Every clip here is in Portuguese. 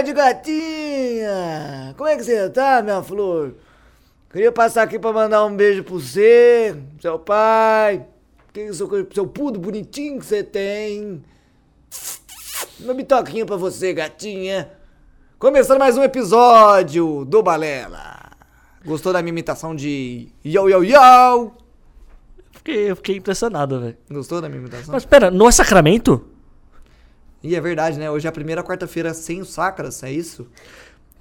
Tarde, gatinha! Como é que você tá, minha flor? Queria passar aqui pra mandar um beijo pro você, seu pai, que seu, seu pudo bonitinho que você tem. Uma bitoquinha pra você, gatinha. Começando mais um episódio do Balela. Gostou da minha imitação de yo yo yo? Fiquei, eu fiquei impressionado, velho. Gostou da minha imitação? Mas pera, não é Sacramento? E é verdade, né? Hoje é a primeira quarta-feira sem o Sacras, é isso?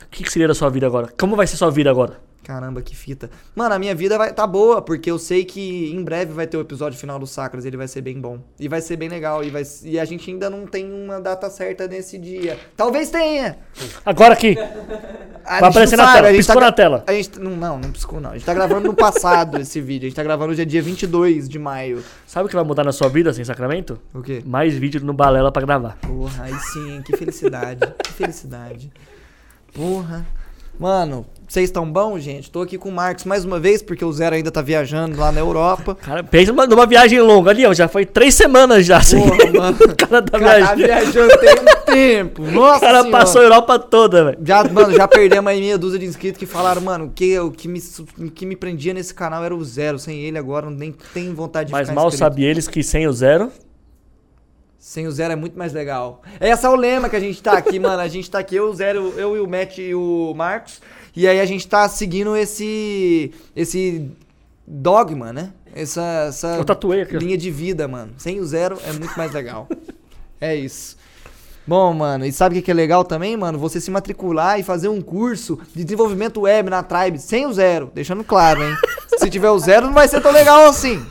O que, que seria da sua vida agora? Como vai ser sua vida agora? Caramba, que fita. Mano, a minha vida vai tá boa, porque eu sei que em breve vai ter o episódio final do Sacras, ele vai ser bem bom. E vai ser bem legal, e, vai, e a gente ainda não tem uma data certa nesse dia. Talvez tenha! Agora aqui. A Vai aparecer na sabe, tela, a gente piscou tá- na tela. A gente, não, não, não piscou não. A gente tá gravando no passado esse vídeo. A gente tá gravando hoje é dia 22 de maio. Sabe o que vai mudar na sua vida sem Sacramento? O quê? Mais vídeo no Balela pra gravar. Porra, aí sim, que felicidade. que felicidade. Porra. Mano, vocês estão bons, gente? Tô aqui com o Marcos mais uma vez, porque o Zero ainda tá viajando lá na Europa. Cara, pensa numa, numa viagem longa ali, ó. Já foi três semanas já. Assim. Porra, mano. o cara tá Cara, tá viajando. tem um tempo. Nossa O cara senhora. passou a Europa toda, velho. Já, mano, já perdemos aí meia dúzia de inscritos que falaram, mano, que, o que, me, que me prendia nesse canal era o Zero. Sem ele agora não nem tenho vontade de Mas mal inscrito. sabe eles que sem o zero. Sem o Zero é muito mais legal. Esse é o lema que a gente tá aqui, mano. A gente tá aqui, eu, o Zero, eu e o Matt e o Marcos. E aí a gente tá seguindo esse. esse dogma, né? Essa, essa Eu tatuei aqui. ó. linha de vida, mano. Sem o Zero é muito mais legal. é isso. Bom, mano, e sabe o que é legal também, mano? Você se matricular e fazer um curso de desenvolvimento web na Tribe sem o zero. Deixando claro, hein? se tiver o zero, não vai ser tão legal assim.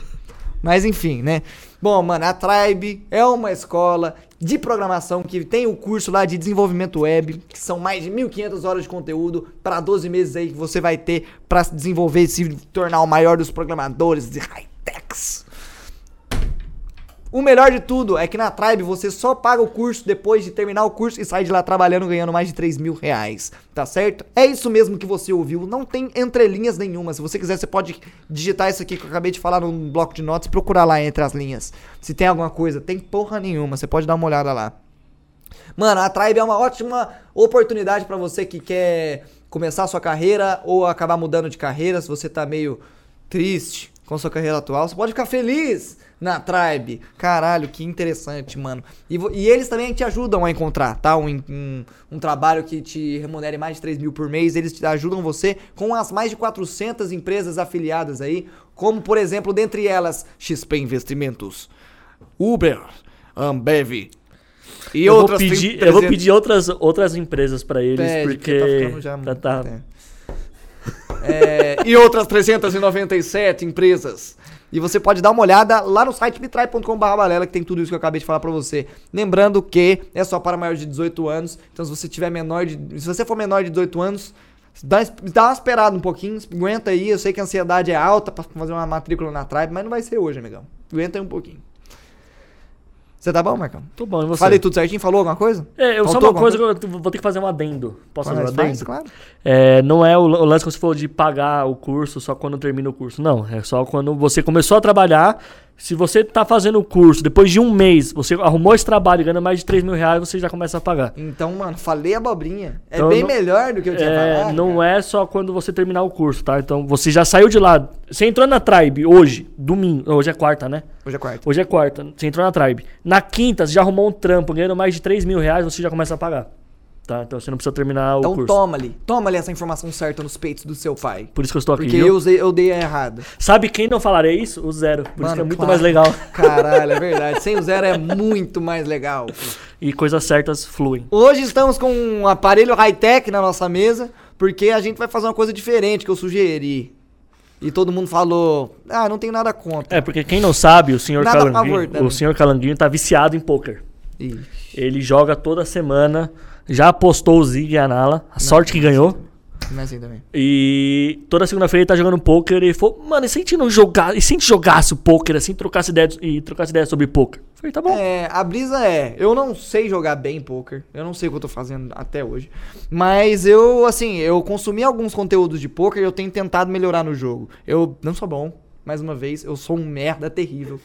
Mas enfim, né? Bom, mano, a Tribe é uma escola de programação que tem o curso lá de desenvolvimento web, que são mais de 1.500 horas de conteúdo para 12 meses aí que você vai ter para se desenvolver e se tornar o maior dos programadores de high-techs. O melhor de tudo é que na Tribe você só paga o curso depois de terminar o curso e sai de lá trabalhando ganhando mais de 3 mil reais, tá certo? É isso mesmo que você ouviu, não tem entrelinhas nenhuma. Se você quiser, você pode digitar isso aqui que eu acabei de falar num bloco de notas e procurar lá entre as linhas. Se tem alguma coisa, tem porra nenhuma, você pode dar uma olhada lá. Mano, a Tribe é uma ótima oportunidade pra você que quer começar a sua carreira ou acabar mudando de carreira, se você tá meio triste com a sua carreira atual, você pode ficar feliz na Tribe. Caralho, que interessante, mano. E, e eles também te ajudam a encontrar, tá? Um, um, um trabalho que te remunere mais de 3 mil por mês. Eles te ajudam você com as mais de 400 empresas afiliadas aí, como, por exemplo, dentre elas, XP Investimentos, Uber, Ambev e eu, vou outras pedir, 300 eu vou pedir outras, outras empresas pra eles, Pede, porque. tá ficando já tá- tá- tempo. É, e outras 397 empresas. E você pode dar uma olhada lá no site bitrai.com.br que tem tudo isso que eu acabei de falar pra você. Lembrando que é só para maiores de 18 anos. Então se você tiver menor de, se você for menor de 18 anos, dá, dá uma esperada um pouquinho, aguenta aí. Eu sei que a ansiedade é alta pra fazer uma matrícula na Tribe, mas não vai ser hoje, amigão. Aguenta aí um pouquinho. Você tá bom, Marcão? Tô bom, e você? Falei tudo certinho? Falou alguma coisa? É, eu só Faltou uma alguma coisa que eu vou ter que fazer um adendo. Posso fazer um adendo? faz, claro. É, não é o, o lance que você falou de pagar o curso só quando termina o curso. Não, é só quando você começou a trabalhar. Se você tá fazendo o curso, depois de um mês, você arrumou esse trabalho e ganha mais de 3 mil reais, você já começa a pagar. Então, mano, falei abobrinha. É Então, bem não- melhor do que eu tinha É, falado. não é só quando você terminar o curso, tá? Então você já saiu de lá. Você entrou na Tribe hoje, domingo. Hoje é quarta, né? Hoje é quarto. Hoje é quarta. Você entrou na Tribe. Na quinta, você já arrumou um trampo, ganhando mais de 3 mil reais, você já começa a pagar. Tá? Então você não precisa terminar o Então curso. toma ali. Toma ali essa informação certa nos peitos do seu pai. Por isso que eu estou aqui. Porque viu? eu, usei, eu dei a errada. Sabe quem não falaria isso? O zero. Por isso Mano, que é muito claro. mais legal. Caralho, é verdade. Sem o zero é muito mais legal. E coisas certas fluem. Hoje estamos com um aparelho high-tech na nossa mesa, porque a gente vai fazer uma coisa diferente que eu sugeri. E todo mundo falou, ah, não tem nada contra. É, porque quem não sabe, o senhor Nada Calanguinho, favor também. o senhor Calanguinho tá viciado em poker. Ih, Ele joga toda semana, já apostou o Zig e a Nala, a sorte que ganhou. não é assim também. E toda segunda-feira ele tá jogando poker e falou, mano, e se a gente não jogar, e se a gente jogasse o poker assim, trocasse ideia e trocasse ideia sobre poker? Eu falei, tá bom. É, a brisa é, eu não sei jogar bem poker, eu não sei o que eu tô fazendo até hoje, mas eu, assim, eu consumi alguns conteúdos de poker e eu tenho tentado melhorar no jogo. Eu não sou bom, mais uma vez, eu sou um merda terrível.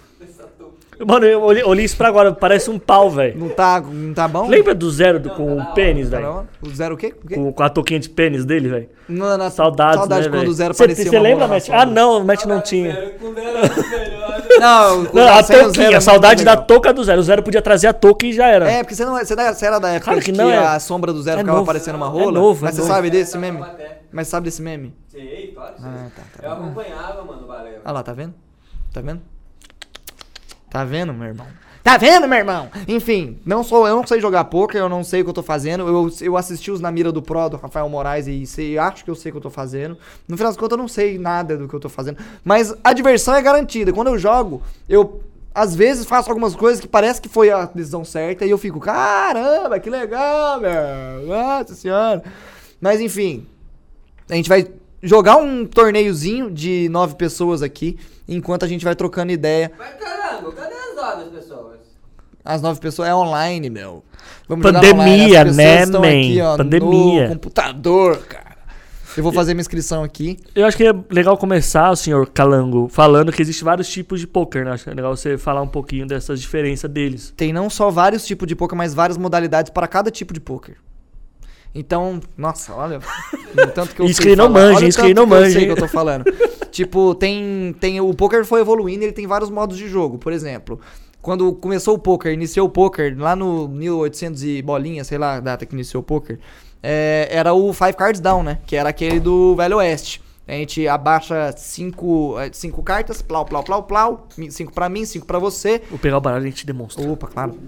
Mano, eu olhei, olhei isso pra agora, parece um pau, velho. Não tá, não tá bom? Lembra do Zero do- com o pênis, Tá velho? O zero o quê? O quê? Com, com a touquinha de pênis dele, velho? Mano, a- Saudades, saudade né, quando o zero Cê- parecia Você lembra, Matt? Ah, não, o Matt não tinha. Não, Não, a zero touquinha, é saudade da touca do Zero. O Zero podia trazer a touca e já era. É, porque você, não, você, da- você era da época Claro que, que não, é- a sombra do zero é ficava novo. parecendo uma É rola. novo, é Mas você novo. sabe desse meme? Mas sabe desse meme? Sei, claro que. Ah, tá, tá. Eu acompanhava, mano, o. Olha lá, tá vendo? Tá vendo? Tá vendo, meu irmão? Tá vendo, meu irmão? Enfim, não sou, eu não sei jogar poker, eu não sei o que eu tô fazendo. Eu, eu assisti os Na Mira do Pro, do Rafael Moraes, e sei, acho que eu sei o que eu tô fazendo. No final das contas, eu não sei nada do que eu tô fazendo. Mas a diversão é garantida. Quando eu jogo, eu às vezes faço algumas coisas que parece que foi a decisão certa e eu fico, caramba, que legal, meu. Nossa senhora. Mas enfim, a gente vai jogar um torneiozinho de nove pessoas aqui, enquanto a gente vai trocando ideia. Mas caramba, cadê as outras pessoas? As nove pessoas é online, meu. Vamos Pandemia, jogar online. As pessoas né, estão man? aqui, ó, Pandemia. No computador, cara. Eu vou fazer minha inscrição aqui. Eu acho que é legal começar, senhor Calango, falando que existe vários tipos de poker, né? Acho que é legal você falar um pouquinho dessas diferenças deles. Tem não só vários tipos de poker, mas várias modalidades para cada tipo de poker. Então, nossa, olha. tanto que eu Isso sei que ele não falar. manja, isso que ele não eu manja, sei hein? que eu tô falando. tipo, tem, tem. O poker foi evoluindo ele tem vários modos de jogo. Por exemplo, quando começou o poker, iniciou o poker lá no 1800 e bolinha, sei lá a data que iniciou o poker, é, era o Five Cards Down, né? Que era aquele do Velho Oeste. A gente abaixa cinco, eh, cinco cartas, plau, plau, plau, plau. Cinco pra mim, cinco pra você. Vou pegar o baralho e a gente demonstra. Opa, claro.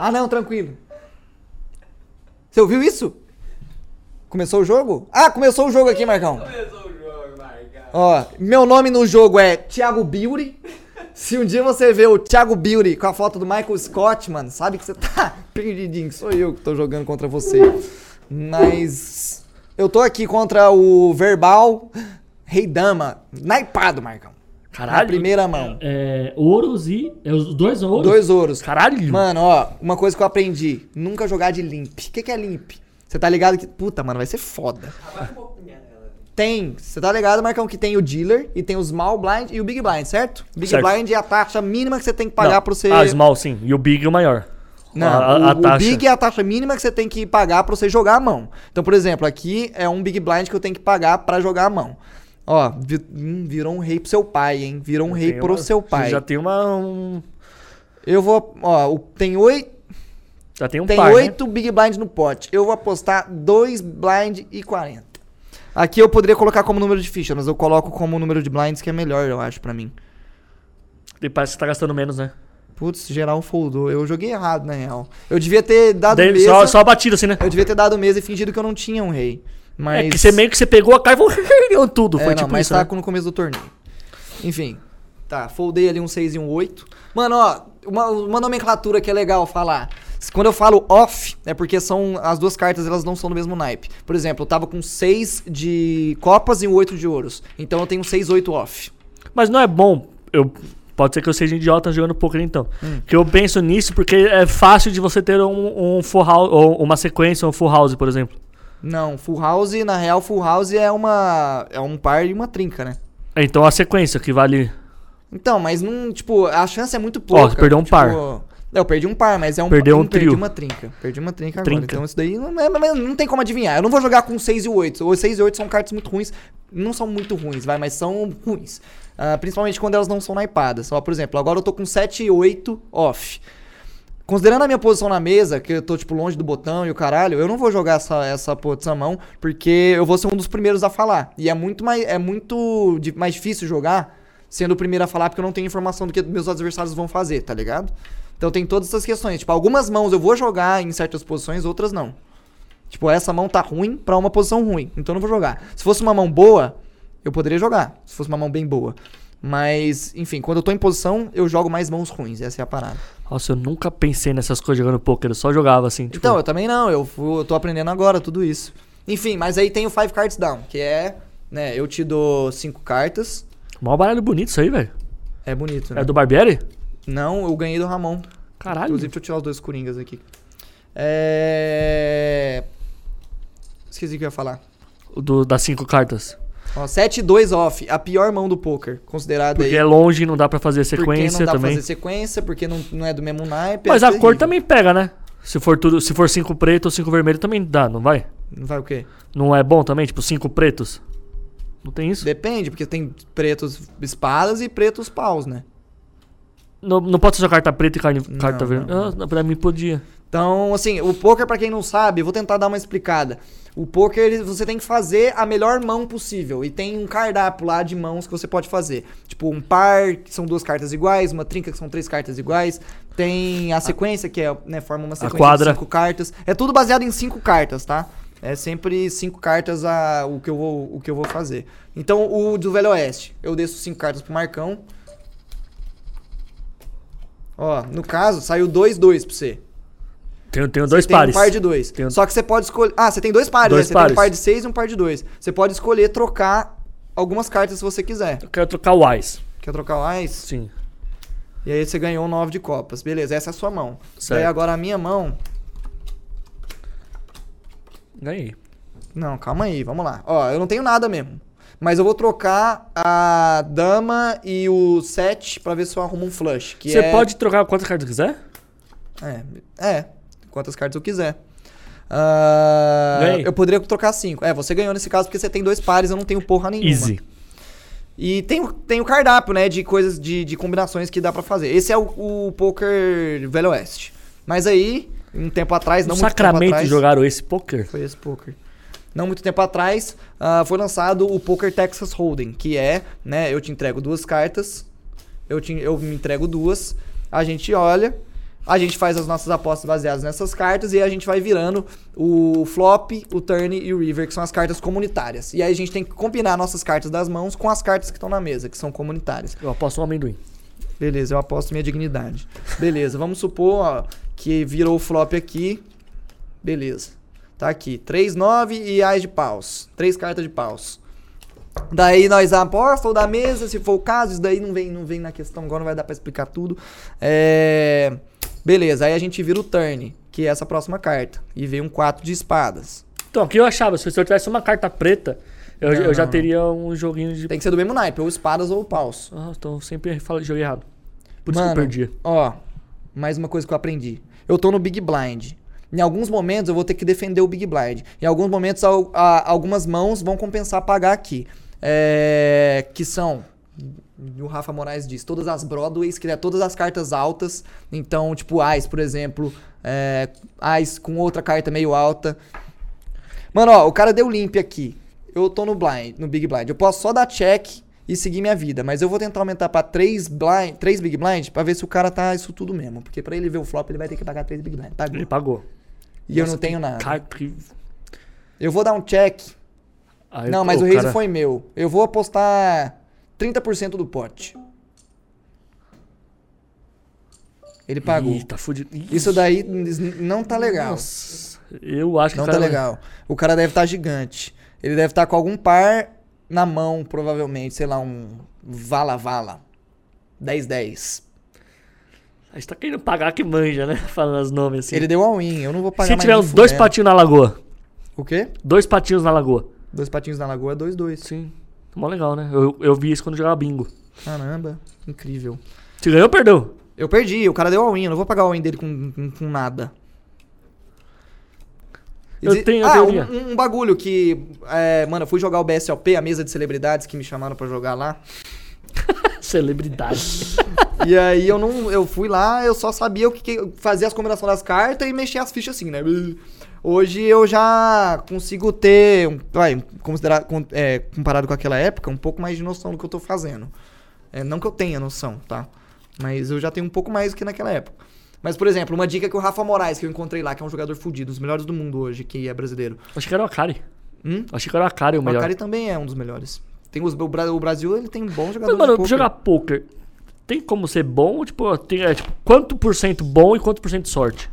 Ah, não, tranquilo. Você ouviu isso? Começou o jogo? Ah, começou o jogo aqui, Marcão. Começou o jogo, Marcão. Ó, meu nome no jogo é Thiago Beauty. Se um dia você vê o Thiago Beauty com a foto do Michael Scott, mano, sabe que você tá perdidinho. Sou eu que tô jogando contra você. Mas eu tô aqui contra o Verbal Rei Dama. Naipado, Marcão. Na primeira mão. É, ouros e. É os dois ouros? Dois ouros. Caralho! Mano, ó, uma coisa que eu aprendi: nunca jogar de limp. O que, que é limp? Você tá ligado que. Puta, mano, vai ser foda. Abaixa um. Tem, você tá ligado, Marcão, que tem o dealer e tem o small blind e o big blind, certo? Big Certo. blind é a taxa mínima que você tem que pagar pra você. Ah, small sim. E o big é o maior. Não, a, a- o, a o taxa. big é a taxa mínima que você tem que pagar pra você jogar a mão. Então, por exemplo, aqui é um big blind que eu tenho que pagar pra jogar a mão. Ó, vi- hum, virou um rei pro seu pai, hein? Virou um rei pro uma- seu pai. Já tem uma. um- Eu vou, ó, tem oito. já tem um Tem né? 8 big blind no pote. Eu vou apostar 2 blind e 40. Aqui eu poderia colocar como número de ficha, mas eu coloco como número de blinds que é melhor, eu acho, pra mim. E parece que você tá gastando menos, né? Putz, geral foldou. Eu joguei errado, na real. Eu devia ter dado Daí, mesa. só, só a batida assim, né? Eu devia ter dado mesa e fingido que eu não tinha um rei. Mas. É que você meio que você pegou a carta e falou tudo. É, Foi não, tipo mas isso, tá né? no começo do torneio. Enfim. Tá, foldei ali um 6 e um 8. Mano, ó, uma, uma nomenclatura que é legal falar. Quando eu falo off, é porque são as duas cartas, elas não são do mesmo naipe. Por exemplo, eu tava com 6 de copas e um 8 de ouros. Então eu tenho 6, 8 off. Mas não é bom. Eu, pode ser que eu seja idiota jogando poker então. Hum. Que eu penso nisso porque é fácil de você ter um, um full house, ou uma sequência, um full house, por exemplo. Não, full house, na real, full house é uma. É um par e uma trinca, né? Então a sequência que vale. Então, mas não, tipo, a chance é muito pouca. Ó, você perdeu um tipo, par. Eu perdi um par, mas é um Perdeu um perdi trio. uma trinca. Perdi uma trinca, Trinca. agora. Então isso daí não, é, não tem como adivinhar. Eu não vou jogar com 6 e 8. O 6 e 8 são cartas muito ruins. Não são muito ruins, vai, mas são ruins. Ah, principalmente quando elas não são naipadas. Ó, por exemplo, agora eu tô com 7 e 8 off. Considerando a minha posição na mesa, que eu tô, tipo, longe do botão e o caralho, eu não vou jogar essa, essa posição mão, porque eu vou ser um dos primeiros a falar. E é muito mais, é muito mais difícil jogar sendo o primeiro a falar, porque eu não tenho informação do que meus adversários vão fazer, tá ligado? Então tem todas essas questões. Tipo, algumas mãos eu vou jogar em certas posições, outras não. Tipo, essa mão tá ruim pra uma posição ruim, então eu não vou jogar. Se fosse uma mão boa, eu poderia jogar. Se fosse uma mão bem boa. Mas, enfim, quando eu tô em posição, eu jogo mais mãos ruins. Essa é a parada. Nossa, eu nunca pensei nessas coisas jogando poker, eu só jogava assim. Tipo, Então, eu também não. Eu, eu tô aprendendo agora tudo isso. Enfim, mas aí tem o Five Cards Down, que é, né, eu te dou cinco cartas. mó baralho bonito isso aí, velho. É bonito, né? É do Barbieri? Não, eu ganhei do Ramon. Caralho. Inclusive, deixa eu tirar os dois coringas aqui. É... Esqueci o que eu ia falar. Do, das cinco cartas. Ó, 7 e 2 off, a pior mão do poker, considerada Porque aí. é longe, não dá pra fazer porque sequência não dá também. pra fazer sequência, porque não, não é do mesmo naipe. Mas é a cor também pega, né? Se for tudo, se for cinco preto ou cinco vermelho também dá, não vai? Não vai o quê? Não é bom também? Tipo, cinco pretos? Não tem isso? Depende, porque tem pretos espadas e pretos paus, né? Não, não pode ser só carta preta e carne- carta não, verde? não. Ah, pra mim podia. Então, assim, o poker, pra quem não sabe, vou tentar dar uma explicada. O poker, ele- você tem que fazer a melhor mão possível. E tem um cardápio lá de mãos que você pode fazer. Tipo, um par, que são duas cartas iguais, uma trinca, que são três cartas iguais. Tem a sequência, que é, né, forma uma sequência quadra. de cinco cartas. É tudo baseado em cinco cartas, tá? É sempre cinco cartas a, o, que eu vou, o que eu vou fazer. Então, o do Velho Oeste, eu desço cinco cartas pro Marcão. Ó, no caso, saiu dois, dois pra você. Tenho, tenho dois tem pares. um par de dois. Tenho- Só que você pode escolher. Ah, você tem dois pares, Dois né? Você pares. tem um par de seis e um par de dois. Você pode escolher trocar algumas cartas se você quiser. Eu quero trocar o Ice. Quer trocar o Ice? Sim. E aí você ganhou 9 de copas. Beleza, essa é a sua mão. Certo. Daí agora a minha mão. Ganhei. Não, calma aí, vamos lá. Ó, eu não tenho nada mesmo. Mas eu vou trocar a dama e o 7 pra ver se eu arrumo um flush. Que Você é- pode trocar quantas cartas quiser? É, é. Quantas cartas eu quiser. Ganhei. eu poderia trocar 5. É, você ganhou nesse caso porque você tem dois pares, eu não tenho porra nenhuma. Easy. E tem, o- tem o cardápio, né, de coisas, de, de combinações que dá pra fazer. Esse é o, o poker Velho Oeste. Mas aí, um tempo atrás, não No muito tempo Sacramento atrás... jogaram esse poker? Foi esse poker. Não muito tempo atrás, ah, foi lançado o Poker Texas Hold'em, que é, né, eu te entrego duas cartas, eu, te, eu me entrego duas, a gente olha, a gente faz as nossas apostas baseadas nessas cartas e a gente vai virando o flop, o turn e o river, que são as cartas comunitárias. E aí a gente tem que combinar nossas cartas das mãos com as cartas que estão na mesa, que são comunitárias. Eu aposto um amendoim. Beleza, eu aposto minha dignidade. Beleza, vamos supor ó, que virou o flop aqui. Beleza. Tá aqui. 3, 9 e as de paus. Três cartas de paus. Daí nós aposta ou da mesa, se for o caso, isso daí não vem, não vem na questão, agora não vai dar pra explicar tudo. É... Beleza, aí a gente vira o turn, que é essa próxima carta. E vem um 4 de espadas. Então, o que eu achava? Se eu tivesse uma carta preta, eu, Não, eu já não, teria um joguinho de. Tem que ser do mesmo naipe, ou espadas ou paus. Ah, então sempre falo, joguei errado. Por isso Mano, que eu perdi. Ó, mais uma coisa que eu aprendi. Eu tô no Big Blind. Em alguns momentos eu vou ter que defender o Big Blind. Em alguns momentos algumas mãos vão compensar pagar aqui. É, que são, o Rafa Moraes diz, todas as Broadways, que é todas as cartas altas. Então, tipo, Ais, por exemplo. É, Ais com outra carta meio alta. Mano, ó, o cara deu limp aqui. Eu tô no blind, no Big Blind. Eu posso só dar check e seguir minha vida, mas eu vou tentar aumentar pra 3 blind, 3 Big Blind pra ver se o cara tá isso tudo mesmo, porque pra ele ver o flop ele vai ter que pagar 3 Big Blind, tá? Ele pagou. E eu Nossa, não tenho nada. Carta que... Eu vou dar um check. Aí, não, mas pô, o raise cara- foi meu. Eu vou apostar 30% do pote. Ele pagou. Ih, tá fudido. Ih, Isso daí não tá legal. Nossa, eu acho que Não tá cara- legal. O cara deve estar gigante. Ele deve estar com algum par na mão, provavelmente. Sei lá, um vala-vala. 10-10. A gente tá querendo pagar que manja, né? Falando os nomes assim. Ele deu all-in. Eu não vou pagar Se mais tiver uns dois patinhos na lagoa. O quê? Dois patinhos na lagoa. Dois patinhos na lagoa, 2-2. Sim. Mó legal, né? Eu, eu vi isso quando jogava bingo. Caramba, incrível. Você ganhou ou perdeu? Eu perdi, o cara deu all-in. Eu não vou pagar all-in dele com, com, com nada. Eu Exi- tenho ah, um, um bagulho que. é, mano, eu fui jogar o BSOP, a mesa de celebridades que me chamaram pra jogar lá. Celebridade. E aí eu não. Eu fui lá, eu só sabia o que, que fazer as combinações das cartas e mexer as fichas assim, né? Hoje eu já consigo ter, um- vai, considerar, é, comparado com aquela época, um pouco mais de noção do que eu tô fazendo. É, não que eu tenha noção, tá? Mas eu já tenho um pouco mais do que naquela época. Mas, por exemplo, uma dica que o Rafa Moraes, que eu encontrei lá, que é um jogador fudido, um dos melhores do mundo hoje, que é brasileiro. Achei que era o Akari. Hum? Achei que era o Akari o O melhor. Akari também é um dos melhores. Tem os, o, Bra- o Brasil, ele tem bons Mas, jogadores mano, de poker. jogar poker tem como ser bom? Tipo, tem, é, tipo, quanto por cento bom e quanto por cento sorte?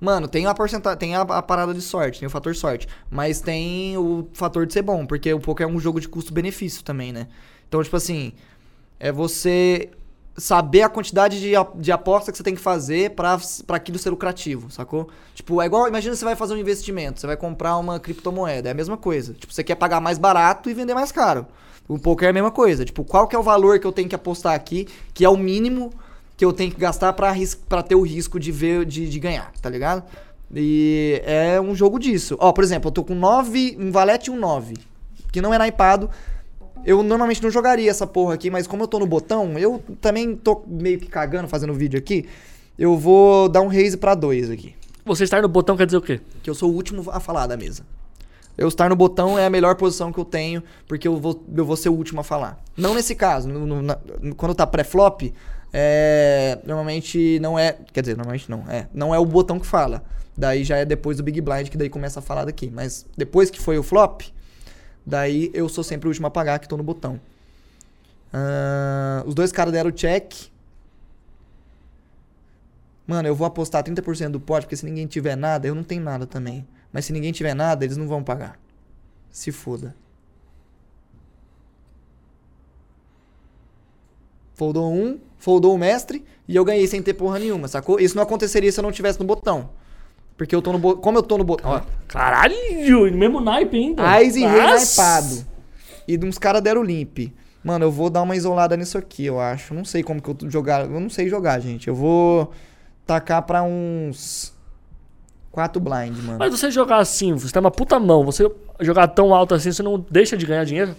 Mano, tem a porcentagem, tem a, a parada de sorte, tem o fator sorte, mas tem o fator de ser bom, porque o poker é um jogo de custo-benefício também, né? Então, tipo assim, é você saber a quantidade de, de aposta que você tem que fazer pra aquilo ser lucrativo, sacou? Tipo, é igual, imagina você vai fazer um investimento, você vai comprar uma criptomoeda, é a mesma coisa. Tipo, você quer pagar mais barato e vender mais caro. O poker é a mesma coisa. Tipo, qual que é o valor que eu tenho que apostar aqui, que é o mínimo que eu tenho que gastar pra ter o risco de ver, de, de ganhar, tá ligado? E é um jogo disso. Ó, por exemplo, eu tô com 9, um valete e um 9, que não é naipado. Eu normalmente não jogaria essa porra aqui, mas como eu tô no botão, eu também tô meio que cagando fazendo vídeo aqui. Eu vou dar um raise pra 2 aqui. Você estar no botão quer dizer o quê? Que eu sou o último a falar da mesa. Eu estar no botão é a melhor posição que eu tenho, porque eu vou, eu vou ser o último a falar. Não nesse caso. no- no- na- quando tá pré-flop, é, normalmente não é. Quer dizer, normalmente não. É, não é o botão que fala. Daí já é depois do Big Blind que daí começa a falar daqui. Mas depois que foi o flop, daí eu sou sempre o último a pagar que tô no botão. Ah, os dois caras deram check. Mano, eu vou apostar 30% do pote, porque se ninguém tiver nada, eu não tenho nada também. Mas se ninguém tiver nada, eles não vão pagar. Se foda. Foldou um, foldou o mestre e eu ganhei sem ter porra nenhuma, sacou? Isso não aconteceria se eu não tivesse no botão. Porque eu tô no botão. Como eu tô no botão. Ó, Caralho, mesmo naipe ainda. Eyes e rei naipado. E uns caras deram limp. Mano, eu vou dar uma isolada nisso aqui, eu acho. Não sei como que eu jogar. Eu não sei jogar, gente. Eu vou tacar pra uns. 4 blind, mano. Mas você jogar assim, você tem uma puta mão, você jogar tão alto assim, você não deixa de ganhar dinheiro?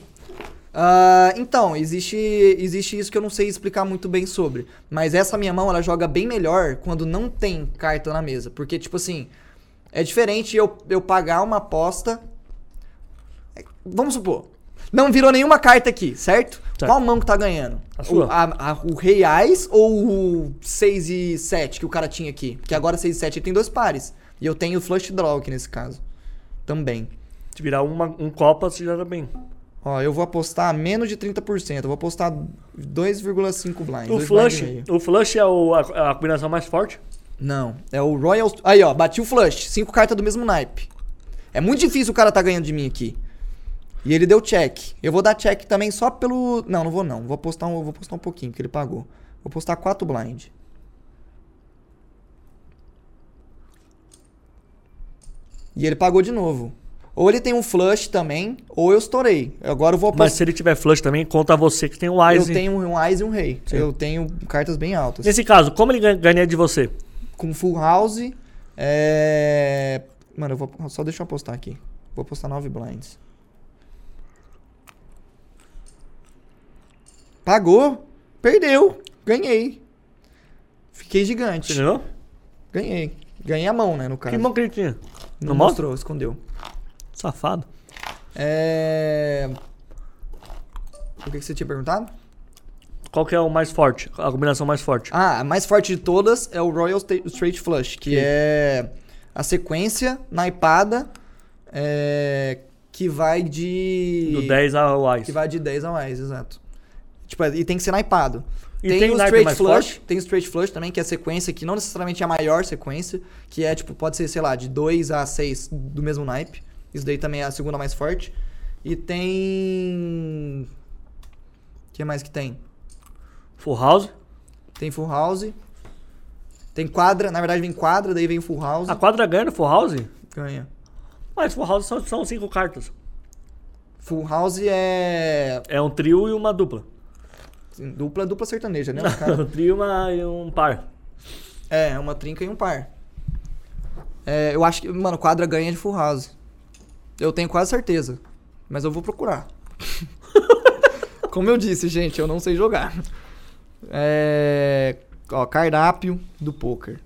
Ah, então, existe, existe isso que eu não sei explicar muito bem sobre. Mas essa minha mão, ela joga bem melhor quando não tem carta na mesa. Porque, tipo assim, é diferente eu, eu pagar uma aposta. É, Vamos supor, não virou nenhuma carta aqui, certo? Certo. Qual mão que tá ganhando? A sua. O, a- a- o Rei Ais ou o 6 e 7 que o cara tinha aqui? Porque agora 6 e 7 ele tem dois pares. E eu tenho o Flush Draw aqui nesse caso. Também. Se virar uma, um copa, você joga bem. Ó, eu vou apostar menos de 30%. Eu vou apostar 2,5 blinds. O flush, blind o flush é o- a, a combinação mais forte? Não, é o Royal... Aí, ó, bati o flush. Cinco cartas do mesmo naipe. É muito difícil o cara tá ganhando de mim aqui. E ele deu check. Eu vou dar check também só pelo... Não, não vou não. Vou apostar um, vou apostar um pouquinho, porque ele pagou. Vou apostar 4 blind. E ele pagou de novo. Ou ele tem um flush também, ou eu estourei. Agora eu vou apostar... Mas se ele tiver flush também, conta você que tem o Eu Ice. tenho um Ais e um Rei. Sim. Eu tenho cartas bem altas. Nesse caso, como ele ganha- de você? Com Full House. É... Mano, eu vou. Só deixa eu apostar aqui. Vou apostar 9 blinds. Pagou. Perdeu. Ganhei. Fiquei gigante. Entendeu? Ganhei. Ganhei a mão, né, no caso. Que mão que ele tinha? Não Não mostrou, escondeu. Safado. É... O que, que você tinha perguntado? Qual que é o mais forte? A combinação mais forte? Ah, a mais forte de todas é o Royal Straight Flush, que Sim. é a sequência naipada é, que vai de. Do 10 ao Que Ice. vai de 10 a mais, exato. Tipo, e tem que ser naipado. E tem, tem o Straight mais Flush, forte? tem o Straight Flush também, que é a sequência que não necessariamente é a maior sequência, que é tipo, pode ser, sei lá, de 2 a 6 do mesmo naipe. Isso daí também é a segunda mais forte. E tem. O que mais que tem? Full House. Tem full house. Tem quadra, na verdade vem quadra, daí vem full house. A quadra ganha no Full House? Ganha. Mas Full House são, são cinco cartas. Full house é. É um trio e uma dupla. assim, Dupla, dupla sertaneja, né? Um trio e uma, e um par. é, uma trinca e um par. É, eu acho que, mano, quadra ganha de full house. Eu tenho quase certeza. Mas eu vou procurar. Como eu disse, gente, eu não sei jogar. É. Ó, cardápio do poker.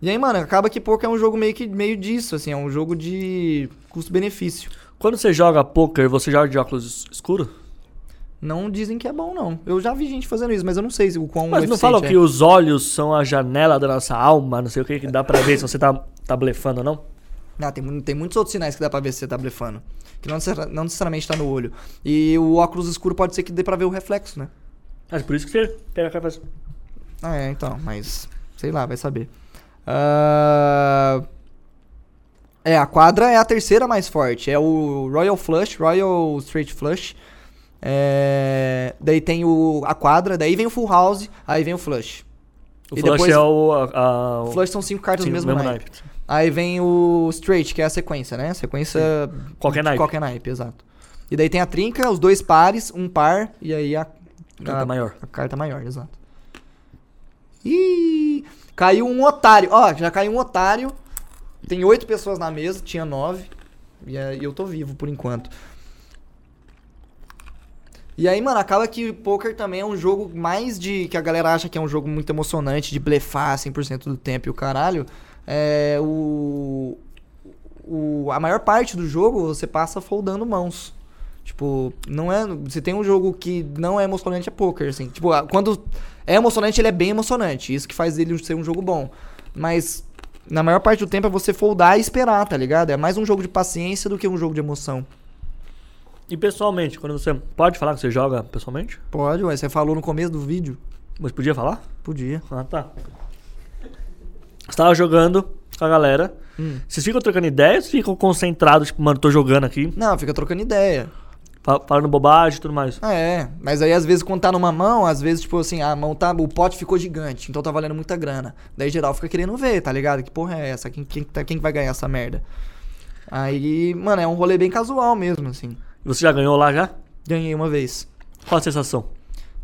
E aí, mano, acaba que poker é um jogo meio que meio disso, assim, é um jogo de custo-benefício. Quando você joga poker, você joga de óculos es- escuro? Não dizem que é bom, não. Eu já vi gente fazendo isso, mas eu não sei se o quão Mas não falam é. que os olhos são a janela da nossa alma, não sei o que, que dá pra ver se você tá, tá blefando ou não? Ah, tem, tem muitos outros sinais que dá pra ver se você tá blefando. Que não, não necessariamente tá no olho. E o óculos escuro pode ser que dê pra ver o reflexo, né? Mas por isso que você pega a cara faz... Ah, é, então. Mas, sei lá, vai saber. Ah, É, a quadra é a terceira mais forte. É o Royal Flush, Royal Straight Flush. É, daí tem o, a quadra, daí vem o full house, aí vem o flush. O E flush depois- é o. A, a- O são cinco cartas sim, do o mesmo, naipe. naipe. Aí vem o straight, que é a sequência, né? Sequência. Qualquer de naipe. Qualquer naipe, exato. E daí tem a trinca, os dois pares, um par, e aí a. Carta a- maior. A carta maior, exato. Ih! Caiu um otário. Ó, já caiu um otário. Tem oito pessoas na mesa, tinha nove. E eu tô vivo por enquanto. E aí, mano, acaba que poker também é um jogo mais de. que a galera acha que é um jogo muito emocionante, de blefar 100% do tempo e o caralho. É. O. o a maior parte do jogo você passa foldando mãos. Tipo, não é. Se tem um jogo que não é emocionante, é poker, assim. Tipo, quando é emocionante, ele é bem emocionante. Isso que faz ele ser um jogo bom. Mas. Na maior parte do tempo é você foldar e esperar, tá ligado? É mais um jogo de paciência do que um jogo de emoção. E pessoalmente, quando você. Pode falar que você joga pessoalmente? Pode, ué. Você falou no começo do vídeo? Mas podia falar? Podia. Ah, tá. Você tava jogando com a galera. Hum. Vocês ficam trocando ideias ou ficam concentrados, tipo, mano, tô jogando aqui, Não, fica trocando ideia. fa- falando bobagem e tudo mais? É. Mas aí, às vezes, quando tá numa mão, às vezes, tipo assim, a mão tá. O pote ficou gigante, então tá valendo muita grana. Daí geral fica querendo ver, tá ligado? Que porra é essa? Quem, quem, tá- quem que vai ganhar essa merda? Aí, mano, é um rolê bem casual mesmo, assim. Você já ganhou lá já? Ganhei uma vez. Qual a sensação?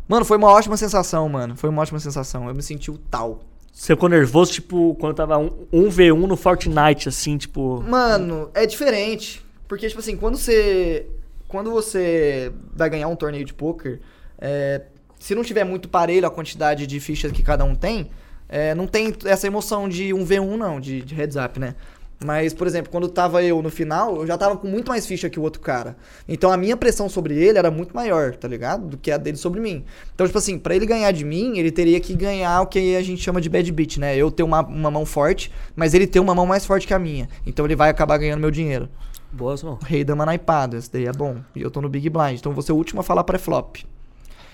Mano, foi uma ótima sensação, mano. Foi uma ótima sensação. Eu me senti o tal. Você ficou nervoso, tipo, quando tava um, um v 1 no Fortnite, assim, tipo. Mano, é diferente. Porque, tipo assim, quando você. Quando você vai ganhar um torneio de poker, é, se não tiver muito parelho a quantidade de fichas que cada um tem, é, não tem essa emoção de um V1, não, de, de heads up, né? Mas, por exemplo, quando tava eu no final, eu já tava com muito mais ficha que o outro cara. Então a minha pressão sobre ele era muito maior, tá ligado? Do que a dele sobre mim. Então, tipo assim, pra ele ganhar de mim, ele teria que ganhar o que a gente chama de bad beat, né? Eu ter uma, uma mão forte, mas ele ter uma mão mais forte que a minha. Então ele vai acabar ganhando meu dinheiro. Boas, não. Rei dama naipado, esse daí é bom. E eu tô no Big Blind, então vou ser o último a falar pré-flop.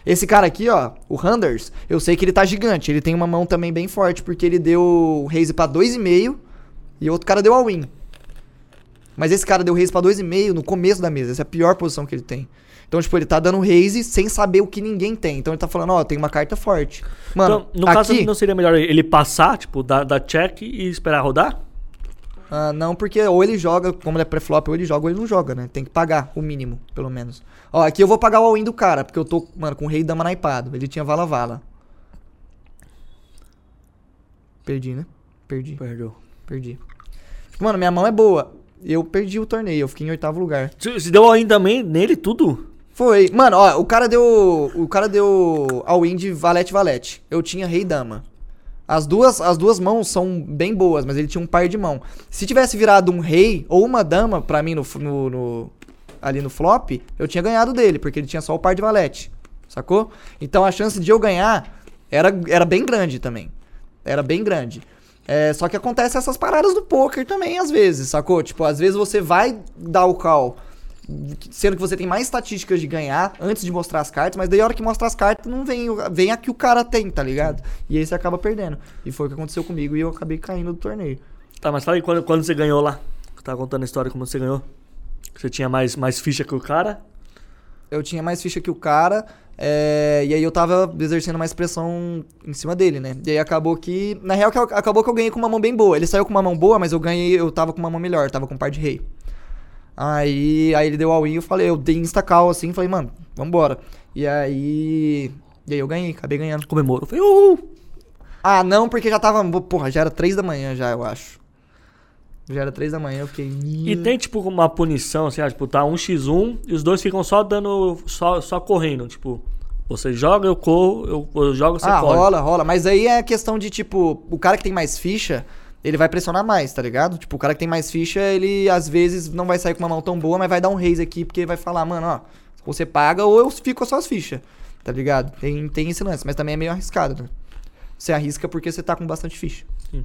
Esse cara aqui, ó, o Handers, eu sei que ele tá gigante. Ele tem uma mão também bem forte, porque ele deu raise pra 2,5 e outro cara deu all-in. Mas esse cara deu raise pra 2,5 no começo da mesa. Essa é a pior posição que ele tem. Então, tipo, ele tá dando raise sem saber o que ninguém tem. Então ele tá falando, ó, tem uma carta forte. Mano, então, no caso, aqui... não seria melhor ele passar, tipo, dar, dar check e esperar rodar? Ah, não, porque ou ele joga, como ele é pré-flop, ou ele joga ou ele não joga, né? Tem que pagar o mínimo, pelo menos. Ó, aqui eu vou pagar o all-in do cara, porque eu tô, mano, com o rei dama naipado. Ele tinha vala-vala. Perdi, né? Perdi, Perdeu. Perdi. Mano, minha mão é boa. Eu perdi o torneio, eu fiquei em oitavo lugar. Se deu ainda também nele tudo? Foi. Mano, ó, o cara deu. O cara deu all-in de valete-valete. Eu tinha rei dama. As duas, as duas mãos são bem boas, mas ele tinha um par de mão. Se tivesse virado um rei ou uma dama pra mim no, no- no- ali no flop, eu tinha ganhado dele, porque ele tinha só o par de valete. Sacou? Então a chance de eu ganhar era, era bem grande também. Era bem grande. É, só que acontece essas paradas do poker também, às vezes, sacou? Tipo, às vezes você vai dar o call sendo que você tem mais estatísticas de ganhar antes de mostrar as cartas, mas daí a hora que mostra as cartas não vem, vem a que o cara tem, tá ligado? E aí você acaba perdendo. E foi o que aconteceu comigo e eu acabei caindo do torneio. Tá, mas fala aí quando, quando você ganhou lá. Você tava contando a história como você ganhou. Você tinha mais, mais ficha que o cara. Eu tinha mais ficha que o cara, é, e aí eu tava exercendo mais pressão em cima dele, né? E aí acabou que. Na real, acabou que eu ganhei com uma mão bem boa. Ele saiu com uma mão boa, mas eu ganhei, eu tava com uma mão melhor, tava com um par de rei. Aí, aí ele deu all-in, eu falei, eu dei insta-call assim, falei, mano, vambora. E aí. E aí eu ganhei, acabei ganhando. Comemorou. Falei, uhul. Ah, não, porque já tava. Porra, já era três da manhã já, eu acho. Já era três da manhã, eu fiquei. E tem, tipo, uma punição, assim, ah, tipo, tá um x1 e os dois ficam só dando. só, só correndo. Tipo, você joga, eu corro, eu, eu jogo, você ah, corre. rola, rola. Mas aí é questão de, tipo, o cara que tem mais ficha, ele vai pressionar mais, tá ligado? Tipo, o cara que tem mais ficha, ele às vezes não vai sair com uma mão tão boa, mas vai dar um raise aqui, porque vai falar, mano, ó, você paga ou eu fico com as suas fichas, tá ligado? Tem, tem esse lance, mas também é meio arriscado, né? Você arrisca porque você tá com bastante ficha. Sim.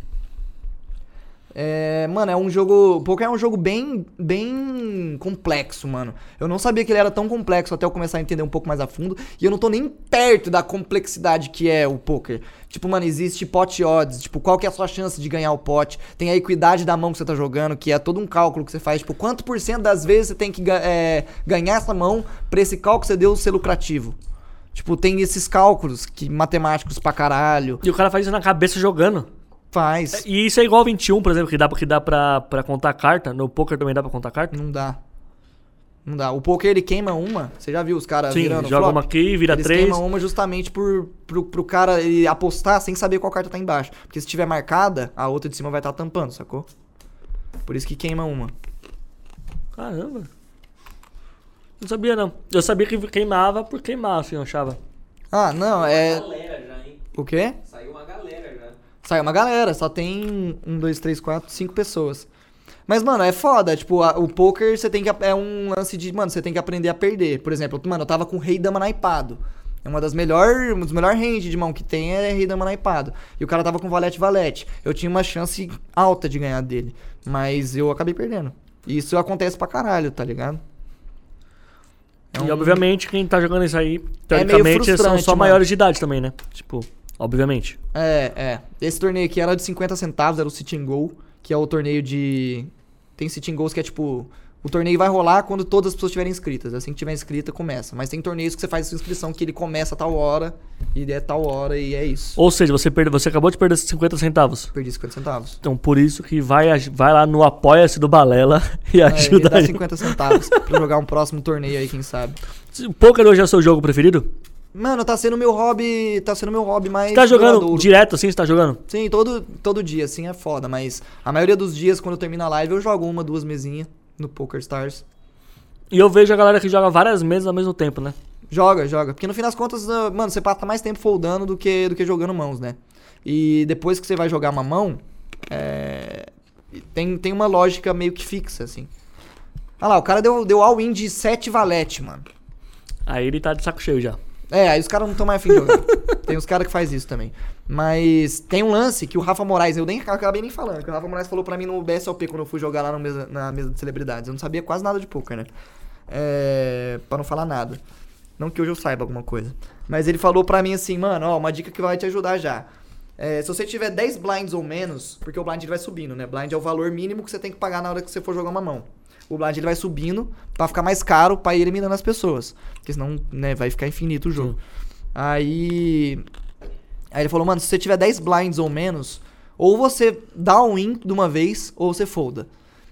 É, mano, é um jogo. Poker é um jogo bem, bem complexo, mano. Eu não sabia que ele era tão complexo até eu começar a entender um pouco mais a fundo. E eu não tô nem perto da complexidade que é o poker. Tipo, mano, existe pot odds. Tipo, qual que é a sua chance de ganhar o pot? Tem a equidade da mão que você tá jogando, que é todo um cálculo que você faz. Tipo, quanto por cento das vezes você tem que é, ganhar essa mão pra esse cálculo que você deu ser lucrativo? Tipo, tem esses cálculos que matemáticos pra caralho. E o cara faz isso na cabeça jogando. Faz. E isso é igual ao 21, por exemplo, que dá, que dá pra, pra contar carta. No poker também dá pra contar carta. Não dá. Não dá. O poker ele queima uma. Você já viu os caras Sim, virando joga flop? uma aqui, vira Eles três. queimam uma justamente por, pro, pro cara ele apostar sem saber qual carta tá embaixo. Porque se tiver marcada, a outra de cima vai estar tampando, sacou? Por isso que queima uma. Caramba. Não sabia, não. Eu sabia que queimava por queimar, assim, eu achava. Ah, não, é. já? O quê? Saiu uma galera já. Sai uma galera, só tem um, dois, três, quatro, cinco pessoas. Mas, mano, é foda. Tipo, a- o poker você tem que. É um lance de. Mano, você tem que aprender a perder. Por exemplo, mano, eu tava com rei dama naipado. É uma das melhores. Um dos melhores range de mão que tem é rei dama naipado. E o cara tava com valete valete. Eu tinha uma chance alta de ganhar dele. Mas eu acabei perdendo. E isso acontece pra caralho, tá ligado? É E um- obviamente quem tá jogando isso aí, meio teoricamente, são frustrante, só mano. maiores de idade também, né? Tipo, obviamente. É, é. Esse torneio aqui era de 50 centavos, era o Sit and Go, que é o torneio de. Tem Sit and Goes que é tipo. O torneio vai rolar quando todas as pessoas estiverem inscritas. Assim que tiver inscrita, começa. Mas tem torneios que você faz a sua inscrição que ele começa a tal hora, e é tal hora, e é isso. Ou seja, você, perde, você acabou de perder 50 centavos. Perdi 50 centavos. Então, por isso que vai, vai lá no Apoia-se do Balela e É, ajuda ele dá a gente. 50 centavos pra jogar um próximo torneio aí, quem sabe. Poker hoje é o seu jogo preferido? Mano, tá sendo meu hobby. Tá sendo meu hobby mais. Você tá jogando duradouro. direto assim? Você tá jogando? Sim, todo, todo dia, assim, é foda. Mas a maioria dos dias, quando termina a live, eu jogo uma, duas mesinhas no Poker Stars. E eu vejo a galera que joga várias mesas ao mesmo tempo, né? Joga, joga. Porque no fim das contas, ah, mano, você passa mais tempo foldando do que, do que jogando mãos, né? E depois que você vai jogar uma mão, é, tem, tem uma lógica meio que fixa, assim. Olha lá, o cara deu, deu all-in de 7 valete, mano. Aí ele tá de saco cheio já. É, aí os caras não estão mais afim de jogar. tem uns caras que faz isso também. Mas tem um lance que o Rafa Moraes, eu nem acabei nem falando, que o Rafa Moraes falou pra mim no BSLP quando eu fui jogar lá mesa- na mesa de celebridades. Eu não sabia quase nada de poker, né? É, pra não falar nada. Não que hoje eu saiba alguma coisa. Mas ele falou pra mim assim, mano, ó, uma dica que vai te ajudar já. É, se você tiver 10 blinds ou menos, porque o blind vai subindo, né? Blind é o valor mínimo que você tem que pagar na hora que você for jogar uma mão. O blind ele vai subindo pra ficar mais caro pra ir eliminando as pessoas. Porque senão, né, vai ficar infinito o jogo. Aí. Aí ele falou, mano, se você tiver 10 blinds ou menos, ou você dá um win de uma vez, ou você folda.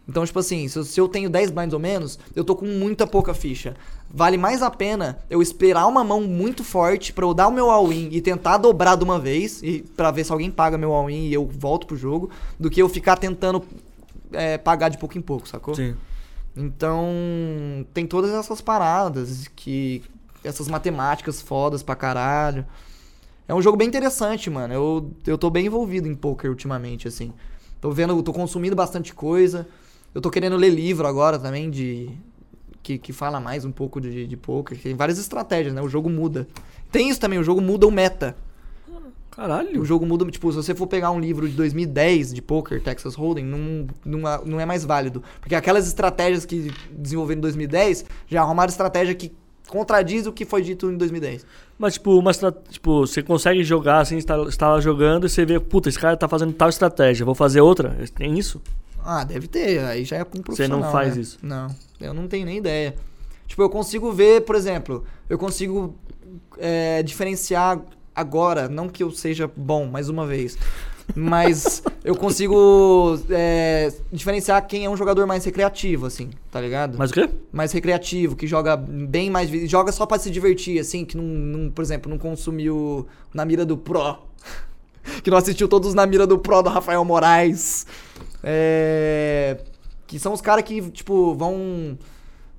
Então, tipo assim, se eu, se eu tenho 10 blinds ou menos, eu tô com muita pouca ficha. Vale mais a pena eu esperar uma mão muito forte pra eu dar o meu all-in e tentar dobrar de uma vez, e para ver se alguém paga meu all-in e eu volto pro jogo, do que eu ficar tentando é, pagar de pouco em pouco, sacou? Sim. Então, tem todas essas paradas que essas matemáticas fodas pra caralho. É um jogo bem interessante, mano. Eu, eu tô bem envolvido em poker ultimamente, assim. Tô vendo, tô consumindo bastante coisa. Eu tô querendo ler livro agora também de que, que fala mais um pouco de, de poker. Tem várias estratégias, né? O jogo muda. Tem isso também, o jogo muda o meta. Caralho. O jogo muda, tipo, se você for pegar um livro de 2010 de poker, Texas Hold'em, não, não, é- não é mais válido. Porque aquelas estratégias que desenvolveram em 2010 já arrumaram estratégia que contradiz o que foi dito em 2010. Mas, tipo, uma tipo, você consegue jogar assim, está, está jogando e você vê, puta, esse cara tá fazendo tal estratégia, vou fazer outra? Tem isso? Ah, deve ter, aí já é com um Você profissional. não faz né? isso? Não, eu não tenho nem ideia. Tipo, eu consigo ver, por exemplo, eu consigo é, diferenciar agora, não que eu seja bom, mais uma vez, mas eu consigo é, diferenciar quem é um jogador mais recreativo, assim, tá ligado? Mas o quê? mais recreativo, que joga bem mais. Joga só pra se divertir, assim, que não, não, por exemplo, não consumiu na mira do Pro. que não assistiu todos na mira do Pro do Rafael Moraes. É, que são os caras que, tipo, vão.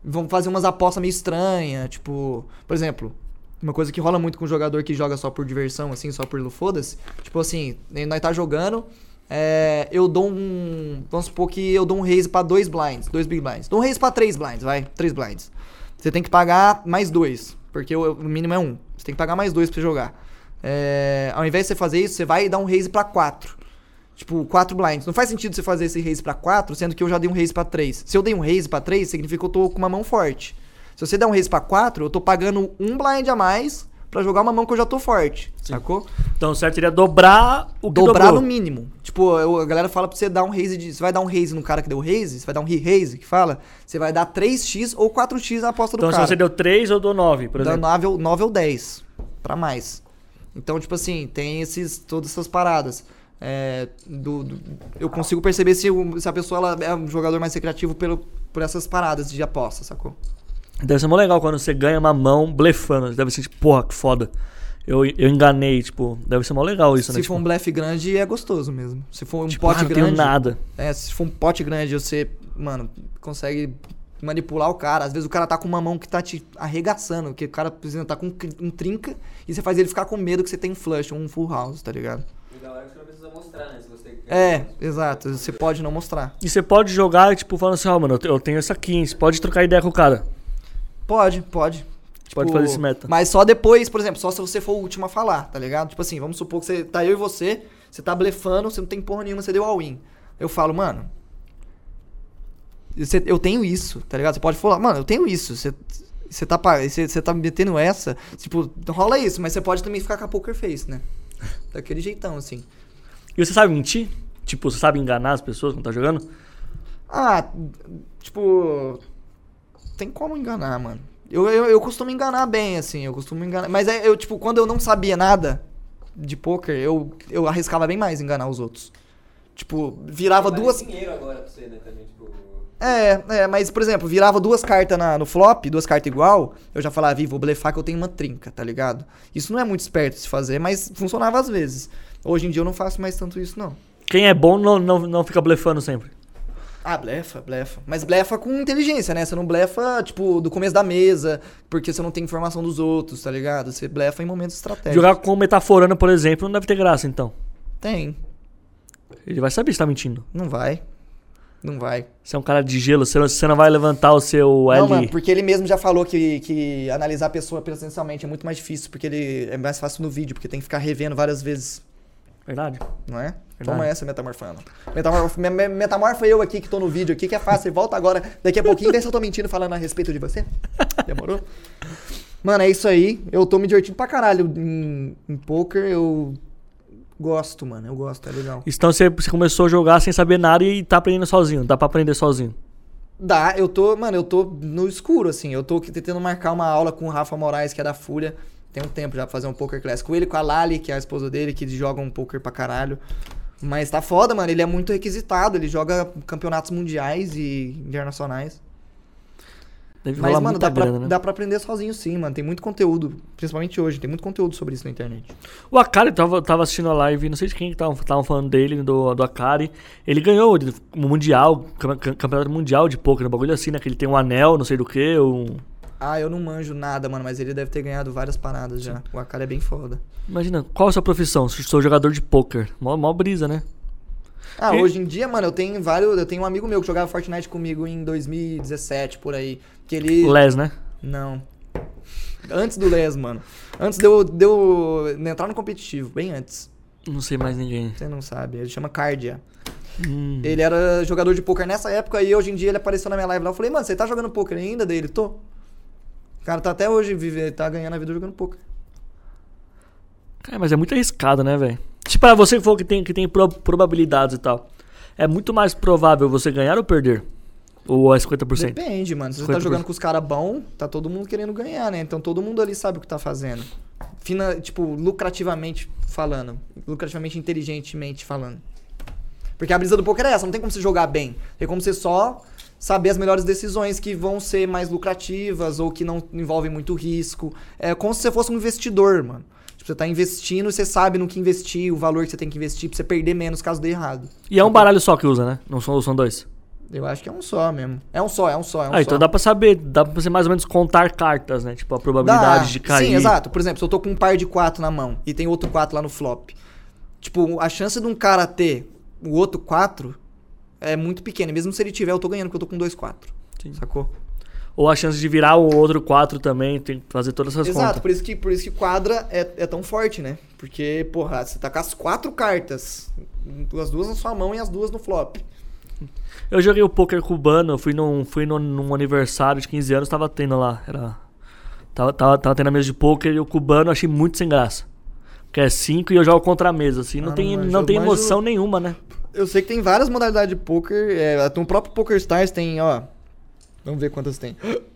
Vão fazer umas apostas meio estranhas. Tipo, por exemplo. Uma coisa que rola muito com jogador que joga só por diversão, assim, só por foda-se. Tipo assim, nós tá jogando, é, eu dou um. Vamos supor que eu dou um raise pra dois blinds, dois big blinds. Dou um raise pra três blinds, vai. Três blinds. Você tem que pagar mais dois, porque o, o mínimo é um. Você tem que pagar mais dois pra jogar. É, ao invés de você fazer isso, você vai dar um raise pra quatro. Tipo, 4 blinds. Não faz sentido você fazer esse raise pra 4, sendo que eu já dei um raise pra 3. Se eu dei um raise pra 3, significa que eu tô com uma mão forte. Se você der um raise pra 4, eu tô pagando um blind a mais pra jogar uma mão que eu já tô forte. Sacou? Então o certo seria dobrar o que Dobrar dobrou. no mínimo. Tipo, eu- a galera fala pra você dar um raise de. Você vai dar um raise no cara que deu raise, você vai dar um re-raise, que fala. Você vai dar 3x ou 4x na aposta do Então se cara. você deu 3, eu dou 9, por exemplo. 9 ou, 9 ou 10 pra mais. Então, tipo assim, tem esses, todas essas paradas. É, do, do- eu consigo perceber se, se a pessoa ela é um jogador mais recreativo pelo, por essas paradas de aposta, sacou? Deve ser mó legal quando você ganha uma mão blefando. Deve ser tipo, porra, que foda. Eu, eu enganei, tipo, deve ser mó legal isso, se né? for tipo, um blefe grande, é gostoso mesmo. Se for um tipo, ah, pote não tenho grande. nada. É, se for um pote grande, você, mano, consegue manipular o cara. Às vezes o cara tá com uma mão que tá te arregaçando, que o cara, exemplo, tá com um trinca e você faz ele ficar com medo que você tem um flush ou um full house, tá ligado? E da hora que você não precisa mostrar, né? Se você quer. É, exato. Você pode não mostrar. E você pode jogar, tipo, falando assim, ó, mano, eu te- eu tenho essa aqui, você pode trocar ideia com o cara. Pode, pode. Pode fazer esse meta. Mas só depois, por exemplo, só se você for o último a falar, tá ligado? Tipo assim, vamos supor que você tá eu e você, você tá blefando, você não tem porra nenhuma, você deu all-in. Eu falo, mano. você- eu tenho isso, tá ligado? Você pode falar, mano, eu tenho isso. Você, você, tá, você, você tá me metendo essa. Tipo, rola isso, mas você pode também ficar com a poker face, né? Daquele jeitão, assim. E você sabe mentir? Tipo, você sabe enganar as pessoas quando tá jogando? Ah, tipo. Tem como enganar, mano. Eu, eu, eu costumo enganar bem, assim. Eu costumo enganar. Mas é, eu, tipo, quando eu não sabia nada de poker, eu, eu arriscava bem mais enganar os outros. Tipo, virava duas. dinheiro agora pra você, né? Também, tipo. É, é, mas, por exemplo, virava duas cartas na- no flop, duas cartas igual, eu já falava, "Ih, vou blefar que eu tenho uma trinca, tá ligado? Isso não é muito esperto de se fazer, mas funcionava às vezes. Hoje em dia eu não faço mais tanto isso, não. Quem é bom não, não, não fica blefando sempre. Ah, blefa, blefa. Mas blefa com inteligência, né? Você não blefa, tipo, do começo da mesa, porque você não tem informação dos outros, tá ligado? Você blefa em momentos estratégicos. Jogar com metaforando, por exemplo, não deve ter graça, então. Tem. Ele vai saber se tá mentindo. Não vai. Não vai. Você é um cara de gelo, você não, você não vai levantar o seu L. Não, mano, porque ele mesmo já falou que, que analisar a pessoa presencialmente é muito mais difícil, porque ele é mais fácil no vídeo, porque tem que ficar revendo várias vezes, Verdade. não é? Verdade. Toma essa, metamorfando. Metamorfo, me- me- metamorfa eu aqui que tô no vídeo aqui, que é fácil. Volta agora, daqui a pouquinho, vê se eu tô mentindo falando a respeito de você. Demorou? Mano, é isso aí. Eu tô me divertindo pra caralho em, em poker. Eu gosto, mano. Eu gosto, é legal. Então você, você começou a jogar sem saber nada e tá aprendendo sozinho. Dá pra aprender sozinho. Dá, eu tô, mano, eu tô no escuro, assim. Eu tô tentando marcar uma aula com o Rafa Moraes, que é da Fúria. Tem um tempo já pra fazer um poker class com ele, com a Lali, que é a esposa dele, que joga um poker pra caralho. Mas tá foda, mano. Ele é muito requisitado. Ele joga campeonatos mundiais e internacionais. Deve Mas, mano, dá pra, grana, né? dá pra aprender sozinho sim, mano. Tem muito conteúdo, principalmente hoje. Tem muito conteúdo sobre isso na internet. O Akari tava, tava assistindo a live, não sei de quem que tava, tava falando dele, do, do Akari. Ele ganhou o mundial, cam- cam- campeonato mundial de poker, um bagulho assim, né? Que ele tem um anel, não sei do que, um... Ah, eu não manjo nada, mano, mas ele deve ter ganhado várias paradas já. O Akari é bem foda. Imagina, qual a sua profissão? Sou jogador de poker. Mó, mó brisa, né? Ah, E- hoje em dia, mano, eu tenho vários. Eu tenho um amigo meu que jogava Fortnite comigo em 2017, por aí. Que ele. Les, né? Não. Antes do Les, mano. Antes de eu, de eu entrar no competitivo, bem antes. Não sei mais ninguém. Você não sabe. Ele chama Cardia. Hum. Ele era jogador de poker nessa época e hoje em dia ele apareceu na minha live lá. Eu falei, mano, você tá jogando poker ainda dele? Tô. O cara tá até hoje, vive, tá ganhando a vida jogando poker. Cara, mas é muito arriscado, né, velho? Tipo, pra você que for que tem, que tem pro- probabilidades e tal. É muito mais provável você ganhar ou perder? Ou é 50%? Depende, mano. Se você tá 50%. jogando com os caras bons, tá todo mundo querendo ganhar, né? Então todo mundo ali sabe o que tá fazendo. Fina, tipo, lucrativamente falando. Lucrativamente, inteligentemente falando. Porque a brisa do poker é essa, não tem como você jogar bem. Tem como você só saber as melhores decisões que vão ser mais lucrativas ou que não envolvem muito risco. É como se você fosse um investidor, mano. Tipo, você tá investindo e você sabe no que investir, o valor que você tem que investir pra você perder menos caso dê errado. E é um baralho só que usa, né? Não são, são dois. Eu acho que é um só mesmo. É um só, é um só, é um ah, só. então dá pra saber, dá pra você mais ou menos contar cartas, né? Tipo, a probabilidade Dá. de cair. Sim, exato. Por exemplo, se eu tô com um par de 4 na mão e tem outro 4 lá no flop. Tipo, a chance de um cara ter o outro 4 é muito pequena. Mesmo se ele tiver, eu tô ganhando, porque eu tô com dois 4. Sim. Sacou? Ou a chance de virar o outro 4 também, tem que fazer todas essas Exato, contas. por isso que, por isso que quadra é, é tão forte, né? Porque, porra, você tá com as quatro cartas As duas na sua mão e as duas no flop. Eu joguei o poker cubano, eu fui num, fui num, num aniversário de 15 anos, tava tendo lá. Era, tava, tava, tava tendo a mesa de poker e o cubano eu achei muito sem graça. Que é 5 e eu jogo contra a mesa, assim. Não Ah, tem, não não tem emoção nenhuma, né? Eu sei que tem várias modalidades de poker. É, no próprio Poker Stars tem, ó. Vamos ver quantas tem.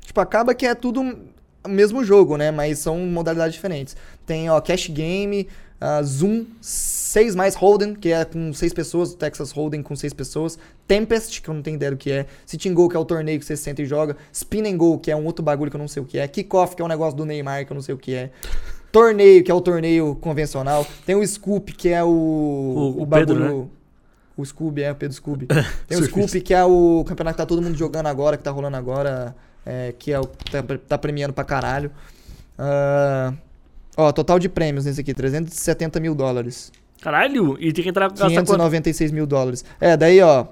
Tipo, acaba que é tudo o mesmo jogo, né? Mas são modalidades diferentes. Tem, ó, Cash Game, ah, Zoom, 6 mais Hold'em, que é com 6 pessoas, Texas Hold'em com 6 pessoas, Tempest, que eu não tenho ideia do que é, Sitting Go, que é o torneio que você senta e joga, Spin and Go, que é um outro bagulho que eu não sei o que é, Kickoff, que é um negócio do Neymar, que eu não sei o que é, Torneio, que é o torneio convencional, tem o Scoop, que é o... O- o Pedro, né? O Scooby, é, o Pedro Scooby. Tem o. Scoop, que é o campeonato que tá todo mundo jogando agora, que tá rolando agora, é, que é o tá, tá premiando pra caralho. Ah, ó, total de prêmios nesse aqui, 370 mil dólares. Caralho, e tem que entrar com gastar quanto? 596 mil dólares. É, daí, ó,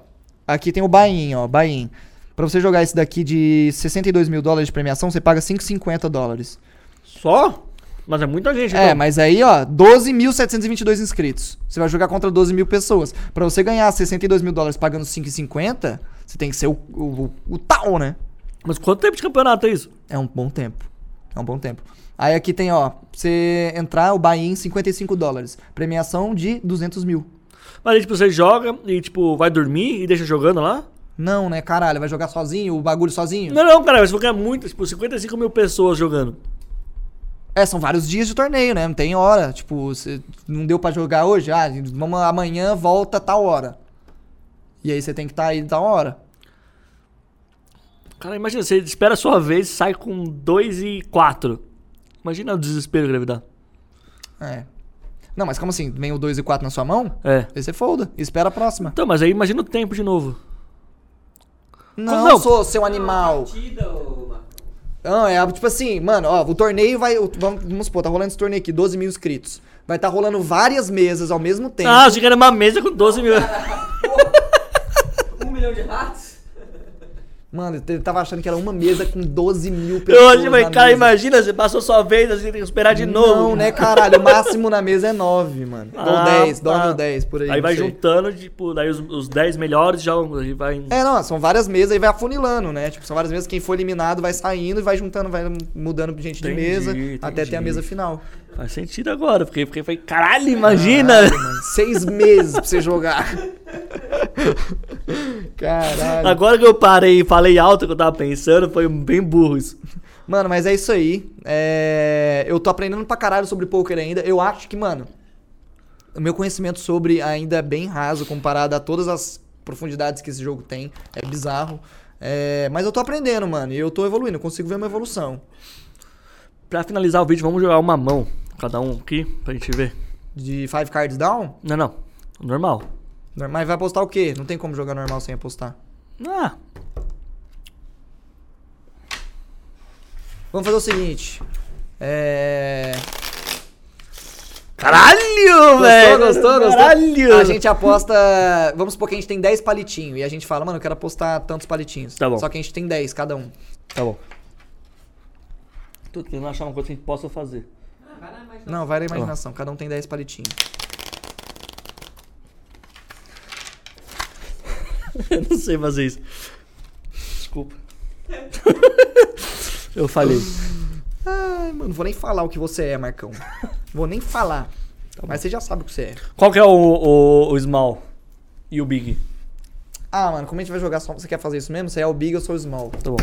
aqui tem o buy-in, ó, buy-in. Pra você jogar esse daqui de 62 mil dólares de premiação, você paga 5,50 dólares. Só? Mas é muita gente, É, então. mas aí, ó, 12.722 inscritos. Você vai jogar contra 12 mil pessoas. Pra você ganhar 62 mil dólares pagando 5,50, você tem que ser o, o, o tal, né? Mas quanto tempo de campeonato é isso? É um bom tempo. É um bom tempo. Aí aqui tem, ó, você entrar, o buy-in 55 dólares. Premiação de 200 mil. Mas aí, tipo, você joga e, tipo, vai dormir e deixa jogando lá? Não, né, caralho? Vai jogar sozinho, o bagulho sozinho? Não, não, cara, você ganhar muito, tipo, 55 mil pessoas jogando. É, são vários dias de torneio, né? Não tem hora. Tipo, você não deu pra jogar hoje? Ah, vamos amanhã, volta tal hora. E aí você tem que estar aí tal hora. Cara, imagina, você espera a sua vez e sai com 2 e 4. Imagina o desespero que deve dar. É. Não, mas como assim? Vem o 2 e 4 na sua mão? É. Aí você folda. e Espera a próxima. Então, mas aí imagina o tempo de novo. Não, Não. sou seu animal. Partida. Não, é tipo assim, mano, ó, o torneio vai. o- Vamos, vamos supor, tá rolando esse torneio aqui, 12 mil inscritos. Vai estar rolando várias mesas ao mesmo tempo. Ah, achei que era uma mesa com 12 mil. Um milhão de ratos? Mano, ele tava achando que era uma mesa com 12 mil pessoas. achei, mas, cara, mesa. imagina, você passou sua vez, assim, tem que esperar de novo. Não, né, caralho? O máximo na mesa é 9, mano. Ah, Ou 10, tá. 9 ou 10, por aí. Aí não vai sei. juntando, tipo, daí os, os 10 melhores já vai. É, não, são várias mesas e vai afunilando, né? Tipo, são várias mesas, quem for eliminado vai saindo e vai juntando, vai mudando gente de Entendi, mesa entendi. até ter a mesa final. Faz sentido agora, porque porque foi, caralho, imagina! Caralho, mano, seis meses pra você jogar. Caralho. Agora que eu parei e falei alto que eu tava pensando, foi bem burro isso. Mano, mas é isso aí. É, Eu tô aprendendo pra caralho sobre poker ainda. Eu acho que, mano, o meu conhecimento sobre ainda é bem raso comparado a todas as profundidades que esse jogo tem. É bizarro. É, Mas eu tô aprendendo, mano, e eu tô evoluindo, eu consigo ver uma evolução. Pra finalizar o vídeo, vamos jogar uma mão, cada um aqui, pra gente ver. De five cards down? Não, não. Normal. Mas vai apostar o quê? Não tem como jogar normal sem apostar. Ah, Vamos fazer o seguinte. É. Caralho, velho! Gostou, gostou, gostou? Caralho! A gente aposta. Vamos supor que a gente tem 10 palitinhos. E a gente fala, mano, eu quero apostar tantos palitinhos. Tá bom. Só que a gente tem 10 cada um. Tá bom. Tô tentando achar uma coisa que a gente possa fazer. Vai na imaginação. Não, vai na imaginação. Cada um tem 10 palitinhos. Eu não sei fazer isso. Desculpa. Eu falei. Ai, mano, vou nem falar o que você é, Marcão. Vou nem falar. Tá Mas você já sabe o que você é. Qual que é o, o, o small e o big? Ah, mano, como a gente vai jogar só. Você quer fazer isso mesmo? Você é o big, eu sou o small. Tá bom.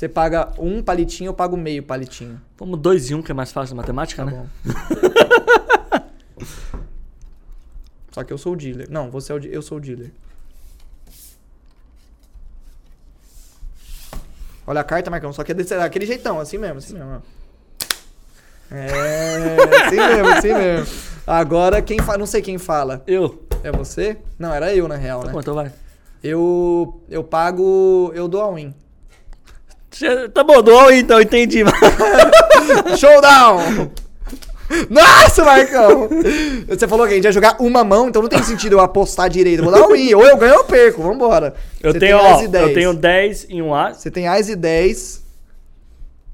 Você paga um palitinho, eu pago meio palitinho. Vamos dois e um, que é mais fácil na matemática, Tá né? bom. Só que eu sou o dealer. Não, você é o eu sou o dealer. Olha a carta, Marcão. Só que é desse, daquele jeitão, assim mesmo, assim mesmo. ó. É, assim mesmo, assim mesmo. Agora quem fala, não sei quem fala. Eu. É você? Não, era eu na real, Tá né? bom, então vai. Eu eu pago, eu dou a win. Tá bom, do all então, entendi. Showdown! Nossa, Marcão! Você falou que a gente ia jogar uma mão, então não tem sentido eu apostar direito. Vou dar um win. Ou eu ganho ou eu perco. Vambora. Eu Você tenho, tem ó, e 10. eu tenho 10 em um A. Você tem Ás e 10.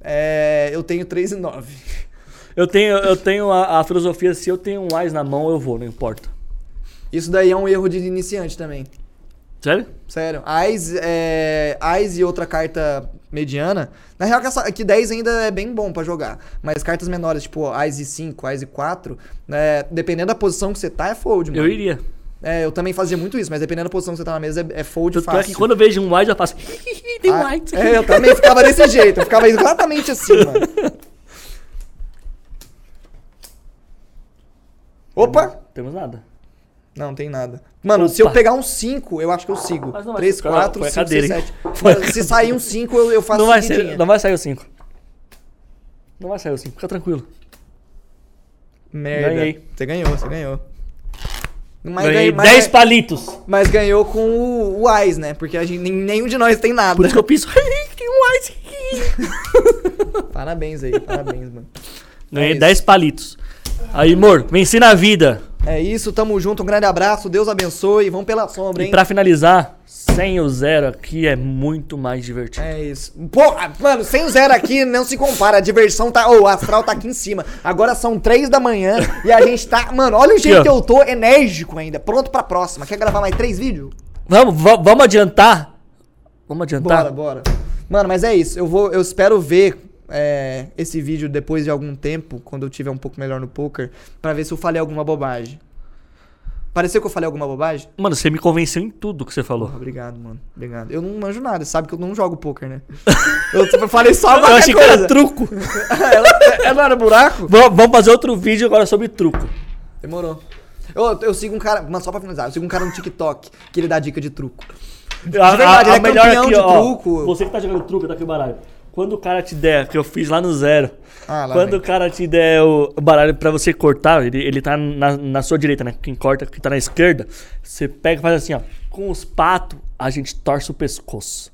É, eu tenho 3 e 9. Eu tenho, eu tenho a, a filosofia, se eu tenho um AIS na mão, eu vou, não importa. Isso daí é um erro de iniciante também. Sério? Sério. Ais, é, Ais e outra carta mediana. Na real, que, essa, que 10 ainda é bem bom pra jogar. Mas cartas menores, tipo Ais e 5, Ais e 4, né, dependendo da posição que você tá, é fold, mano. Eu iria. É, eu também fazia muito isso, mas dependendo da posição que você tá na mesa, é, é fold Tanto é fácil. que quando eu vejo um AIS, eu faço. Tem Ah. É, eu também ficava desse jeito. Eu ficava exatamente assim, mano. Opa! Temos nada. Não, tem nada. Mano, se eu Opa. pegar um 5, eu acho que eu sigo. Mas não vai 3, ser- 4, foi a 5, cadeira, 6, hein? 7. Foi a Se sair um 5, eu, eu faço Não vai, ser, não vai sair o 5. Não vai sair o 5, fica tranquilo. Merda. Ganhei. Você ganhou, você ganhou. Mas Ganhei ganhei- mas- 10 palitos. Mas ganhou com o, o Ais, né? Porque a gente, nenhum de nós tem nada. Por isso que eu piso. Tem um AIS aqui. Parabéns aí, parabéns, mano. Ganhei É isso. 10 palitos. Aí, amor, venci na vida. É isso, tamo junto, um grande abraço, Deus abençoe, vamos pela sombra, E hein? pra finalizar, sem o zero aqui é muito mais divertido. É isso. Pô, mano, sem o zero aqui não se compara. A diversão tá. Ô, o astral tá aqui em cima. Agora são três da manhã e a gente tá. Mano, olha o jeito que eu tô enérgico ainda. Pronto pra próxima. Quer gravar mais três vídeos? Vamos, va- vamos adiantar? Vamos adiantar? Bora, bora. Mano, mas é isso. Eu vou. Eu espero ver é, esse vídeo depois de algum tempo, quando eu tiver um pouco melhor no poker, pra ver se eu falei alguma bobagem. Pareceu que eu falei alguma bobagem? Mano, você me convenceu em tudo que você falou. Porra, obrigado, mano. Obrigado. Eu não manjo nada, sabe que eu não jogo poker, né? Eu falei só Eu qualquer achei que coisa. era truco. ela, ela não era buraco? Va- Vamos fazer outro vídeo agora sobre truco. Demorou. Eu, eu sigo um cara, mas só pra finalizar, eu sigo um cara no TikTok que ele dá dica de truco. De verdade, ele é campeão de truco. Você que tá jogando truco daqui o baralho. Quando o cara te der, que eu fiz lá no zero. Ah, lá quando vem. o cara te der o baralho pra você cortar, ele, ele tá na, na sua direita, né? Quem corta, que tá na esquerda, você pega e faz assim, ó. Com os patos, a gente torce o pescoço.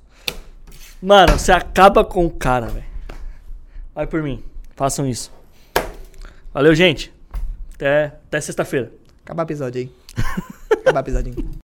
Mano, você acaba com o cara, velho. Vai por mim. Façam isso. Valeu, gente. Até, até sexta-feira. Acabar o episódio aí. Acabar o episódio aí.